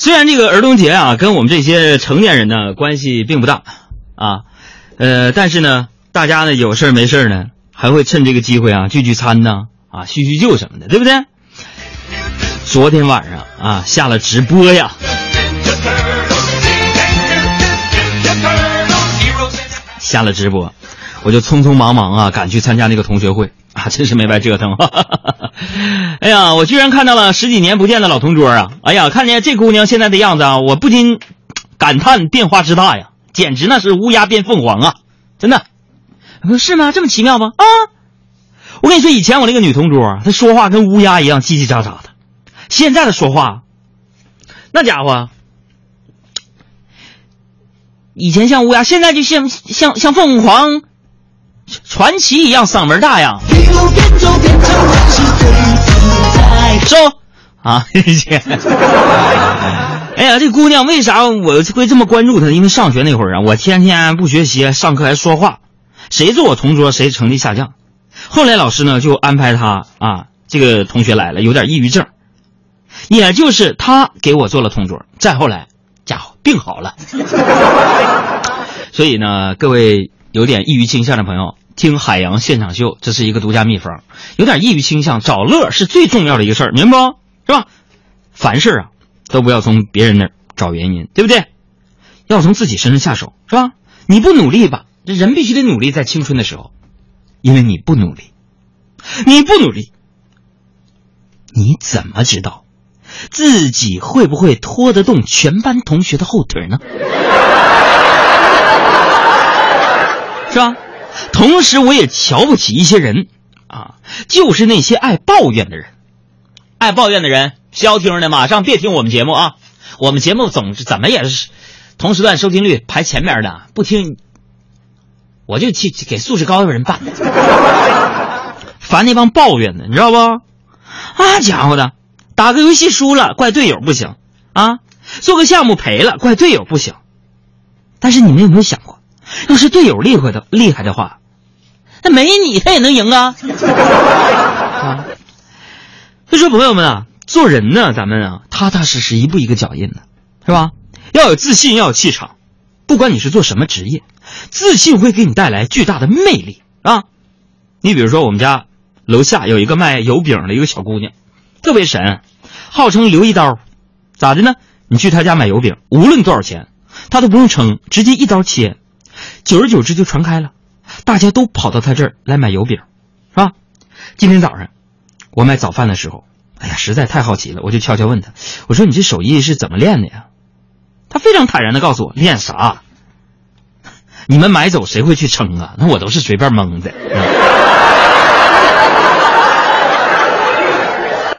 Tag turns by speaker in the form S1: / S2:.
S1: 虽然这个儿童节啊，跟我们这些成年人呢关系并不大啊，呃，但是呢，大家呢有事儿没事儿呢，还会趁这个机会啊聚聚餐呐，啊叙叙旧什么的，对不对？昨天晚上啊下了直播呀，下了直播，我就匆匆忙忙啊赶去参加那个同学会啊，真是没白折腾。哎呀，我居然看到了十几年不见的老同桌啊！哎呀，看见这姑娘现在的样子啊，我不禁感叹变化之大呀，简直那是乌鸦变凤凰啊！真的，不是吗？这么奇妙吗？啊！我跟你说，以前我那个女同桌，她说话跟乌鸦一样叽叽喳喳的，现在的说话，那家伙，以前像乌鸦，现在就像像像凤凰传奇一样嗓门大呀！收啊！哎呀，这姑娘为啥我会这么关注她？因为上学那会儿啊，我天天不学习，上课还说话，谁坐我同桌谁成绩下降。后来老师呢就安排她啊，这个同学来了，有点抑郁症，也就是她给我做了同桌。再后来，家伙病好了。所以呢，各位有点抑郁倾向的朋友。听海洋现场秀，这是一个独家秘方。有点抑郁倾向，找乐是最重要的一个事儿，明白不？是吧？凡事啊，都不要从别人那儿找原因，对不对？要从自己身上下手，是吧？你不努力吧，这人必须得努力，在青春的时候，因为你不努力，你不努力，你怎么知道自己会不会拖得动全班同学的后腿呢？是吧？同时，我也瞧不起一些人，啊，就是那些爱抱怨的人，爱抱怨的人，消停的马上别听我们节目啊！我们节目总是怎么也是同时段收听率排前面的，不听我就去给素质高的人办。烦那帮抱怨的，你知道不？啊家伙的，打个游戏输了怪队友不行啊，做个项目赔了怪队友不行。但是你们有没有想过？要是队友厉害的厉害的话，那没你他也能赢啊！啊，所以说朋友们啊，做人呢，咱们啊，踏踏实实，一步一个脚印的，是吧？要有自信，要有气场。不管你是做什么职业，自信会给你带来巨大的魅力啊！你比如说，我们家楼下有一个卖油饼的一个小姑娘，特别神，号称留一刀，咋的呢？你去她家买油饼，无论多少钱，她都不用称，直接一刀切。久而久之就传开了，大家都跑到他这儿来买油饼，是吧？今天早上我买早饭的时候，哎呀，实在太好奇了，我就悄悄问他：“我说你这手艺是怎么练的呀？”他非常坦然的告诉我：“练啥？你们买走谁会去称啊？那我都是随便蒙的。”